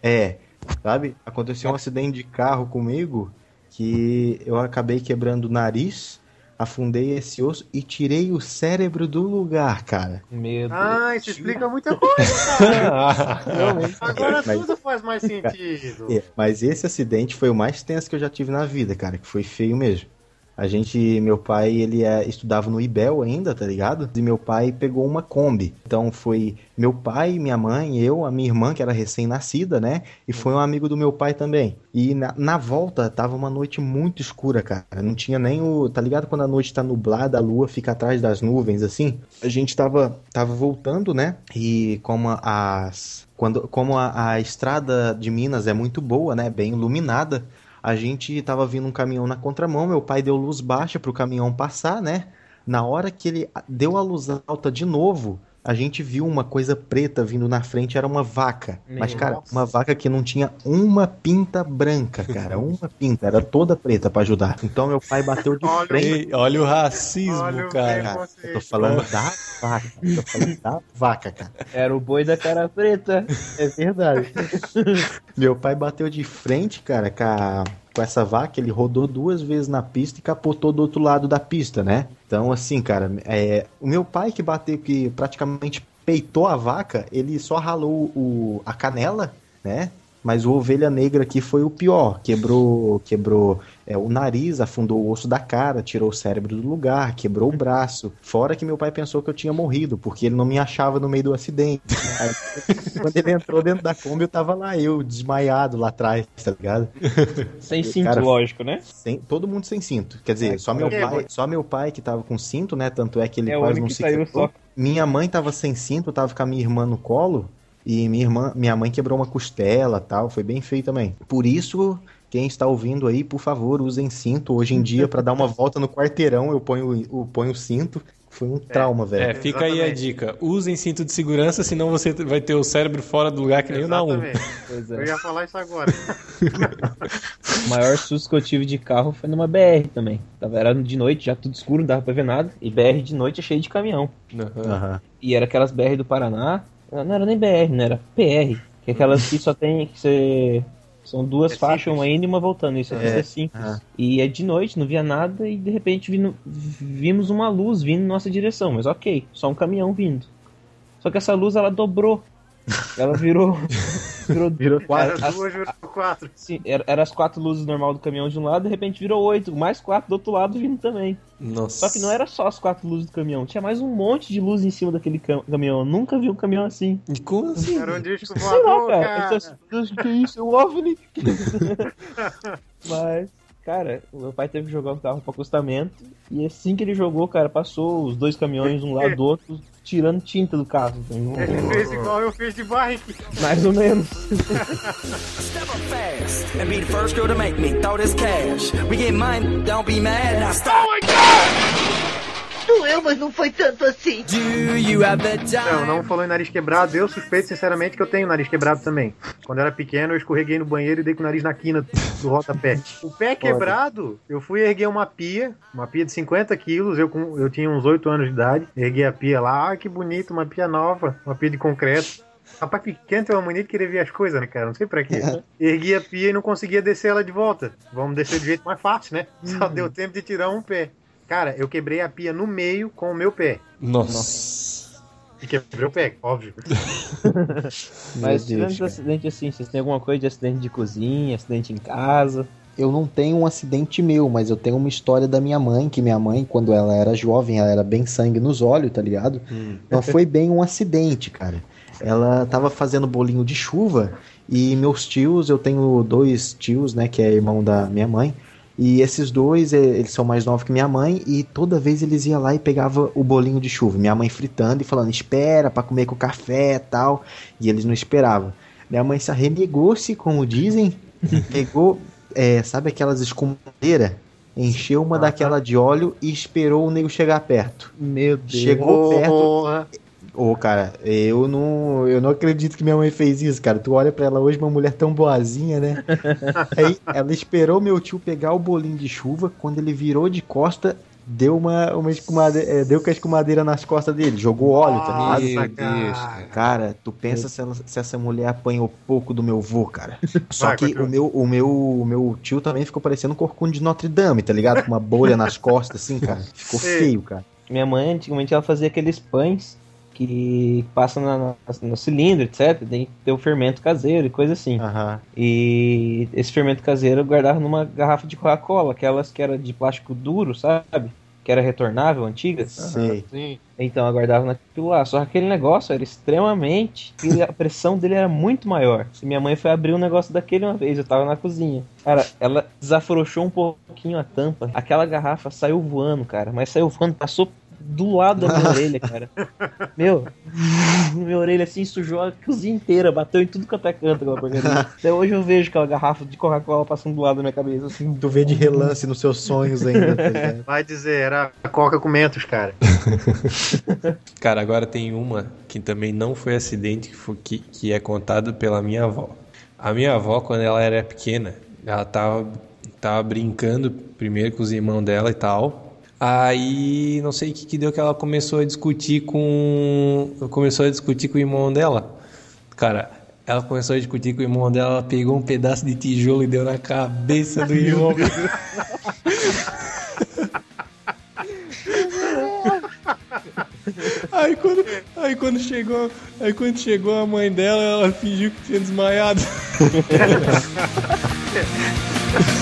É, sabe? Aconteceu um acidente de carro comigo que eu acabei quebrando o nariz, afundei esse osso e tirei o cérebro do lugar, cara. Meu Deus. Ah, isso explica muita coisa, cara. Agora Mas- tudo faz mais sentido. É, mas esse acidente foi o mais tenso que eu já tive na vida, cara, que foi feio mesmo. A gente, meu pai, ele é, estudava no IBEL ainda, tá ligado? E meu pai pegou uma Kombi. Então foi meu pai, minha mãe, eu, a minha irmã, que era recém-nascida, né? E foi um amigo do meu pai também. E na, na volta tava uma noite muito escura, cara. Não tinha nem o. Tá ligado quando a noite tá nublada, a lua fica atrás das nuvens, assim? A gente tava, tava voltando, né? E como as. Quando, como a, a estrada de Minas é muito boa, né? Bem iluminada. A gente tava vindo um caminhão na contramão, meu pai deu luz baixa pro caminhão passar, né? Na hora que ele deu a luz alta de novo, a gente viu uma coisa preta vindo na frente, era uma vaca. Mas, cara, Nossa. uma vaca que não tinha uma pinta branca, cara. Uma pinta, era toda preta pra ajudar. Então meu pai bateu de Olha o frente. Ei, olha o racismo, Olha o cara. Cara, eu tô falando da vaca. Eu tô falando da vaca, cara. Era o boi da cara preta. É verdade. Meu pai bateu de frente, cara, com, a- com essa vaca. Ele rodou duas vezes na pista e capotou do outro lado da pista, né? Então, assim, cara, é, o meu pai que bateu, que praticamente peitou a vaca, ele só ralou o, a canela, né? Mas o ovelha negra aqui foi o pior. Quebrou, quebrou é, o nariz, afundou o osso da cara, tirou o cérebro do lugar, quebrou o braço. Fora que meu pai pensou que eu tinha morrido, porque ele não me achava no meio do acidente. Aí, quando ele entrou dentro da Kombi, eu tava lá, eu, desmaiado lá atrás, tá ligado? Sem cinto, Cara, lógico, né? Sem, todo mundo sem cinto. Quer dizer, só, meu é, pai, só meu pai que tava com cinto, né? Tanto é que ele É quase não se. Minha mãe tava sem cinto, tava com a minha irmã no colo. E minha irmã, minha mãe quebrou uma costela tal. Foi bem feio também. Por isso, quem está ouvindo aí, por favor, usem cinto. Hoje em dia, pra dar uma volta no quarteirão, eu ponho, eu ponho o cinto. Foi um trauma, velho. É, fica aí a Exatamente. dica. Usem cinto de segurança, senão você vai ter o cérebro fora do lugar que nem o Naum. Exatamente. Pois Eu é. ia falar isso agora. O maior susto que eu tive de carro foi numa BR também. Tava, era de noite, já tudo escuro, não dava pra ver nada. E BR de noite é cheio de caminhão. Aham. Aham. E era aquelas BR do Paraná. Não era nem BR, não era PR. Que é aquelas que só tem que ser. São duas É faixas, simples. uma indo e uma voltando. Isso aqui É, é, simples. ah. E é de noite, não via nada, e de repente vindo- vimos uma luz vindo em nossa direção. Mas ok, só um caminhão vindo. Só que essa luz ela dobrou. Ela virou. virou, Virou quatro. Era As- duas, virou quatro. Sim, era, era as quatro luzes normal do caminhão de um lado, de repente virou oito, mais quatro do outro lado vindo também. Nossa. Só que não era só as quatro luzes do caminhão, tinha mais um monte de luz em cima daquele cam- caminhão. Eu nunca vi um caminhão assim. Como assim? Era um disco Sei lá, voador, cara. cara. Eu que isso? É um OVNI? Mas, cara, o meu pai teve que jogar o carro pro acostamento. E assim que ele jogou, cara, passou os dois caminhões um lado do outro, tirando tinta do carro. entendeu? Ele fez igual eu fiz de bike. Mais ou menos. Step up fast and be the first girl to make me throw this cash. We get mine, don't be mad. Now stop. Doeu, mas não foi tanto assim. Do you have the Não, não falou em nariz quebrado. Eu suspeito sinceramente que eu tenho nariz quebrado também. Quando eu era pequeno, eu escorreguei no banheiro e dei com o nariz na quina do rotapé. O pé quebrado, eu fui erguer uma pia, uma pia de 50 quilos. Eu, com- eu tinha uns 8 anos de idade. Erguei a pia lá, ah, que bonito, uma pia nova, uma pia de concreto. Rapaz pequeno tem uma mania de querer ver as coisas, né, cara? Não sei pra quê. Ergui a pia e não conseguia descer ela de volta. Vamos descer do jeito mais fácil, né? Só deu tempo de tirar um pé. Cara, eu quebrei a pia no meio com o meu pé. Nossa. E quebrei o pé, óbvio. Mas tirando acidente assim, vocês têm alguma coisa de acidente de cozinha, acidente em casa? Eu não tenho um acidente meu, mas eu tenho uma história da minha mãe, que minha mãe, quando ela era jovem, ela era bem sangue nos olhos, tá ligado? Não foi bem um acidente, cara. Ela tava fazendo bolinho de chuva e meus tios, eu tenho dois tios, né, que é irmão da minha mãe, e esses dois, eh, eles são mais novos que minha mãe, e toda vez eles iam lá e pegava o bolinho de chuva. Minha mãe fritando e falando, espera pra comer com café e tal, e eles não esperavam. Minha mãe se arrenegou-se, como dizem, pegou, eh, sabe aquelas escumadeiras? Encheu uma daquela de óleo e esperou o nego chegar perto. Meu Deus. Chegou perto, Ô, cara, eu não, eu não acredito que minha mãe fez isso, cara. Tu olha pra ela hoje, uma mulher tão boazinha, né? Aí ela esperou meu tio pegar o bolinho de chuva. Quando ele virou de costa, deu uma, uma escumade- é, deu com a escumadeira nas costas dele, jogou óleo, tá ligado? Cara. cara. Cara, tu pensa se, ela- se essa mulher apanhou pouco do meu vô, cara. Só Vai, que continua. o meu, o, meu, o meu tio também ficou parecendo um corcunda de Notre Dame, tá ligado? Com uma bolha nas costas, assim, cara. Ficou Ei. feio, cara. Minha mãe, antigamente, ela fazia aqueles pães que passam na, na- no cilindro, etc. Tem que ter o fermento caseiro e coisa assim. Aham. E esse fermento caseiro eu guardava numa garrafa de Coca-Cola, aquelas que era de plástico duro, sabe? Que era retornável, antiga. Sei. Sim. Então eu guardava naquilo lá. Só que aquele negócio era extremamente. A pressão dele era muito maior. E minha mãe foi abrir um negócio daquele uma vez, eu tava na cozinha. Cara, ela desafrouxou um pouquinho a tampa. Aquela garrafa saiu voando, cara. Mas saiu voando, passou do lado da minha orelha, cara. Meu, minha orelha assim sujou a cozinha inteira, bateu em tudo quanto é canto aquela porcaria. Até hoje eu vejo aquela garrafa de Coca-Cola passando do lado da minha cabeça, assim. Tu vê de relance nos seus sonhos ainda, tá? Vai dizer, era a Coca com mentos, cara. Cara, agora tem uma que também não foi acidente, que, foi, que, que é contada pela minha avó. A minha avó, quando ela era pequena, ela tava, tava brincando primeiro com os irmãos dela e tal. Aí, não sei o que, que deu que ela começou a discutir com. Começou a discutir com o irmão dela. Cara, ela começou a discutir com o irmão dela, ela pegou um pedaço de tijolo e deu na cabeça do irmão. Aí quando, aí quando chegou, aí quando chegou a mãe dela, ela fingiu que tinha desmaiado.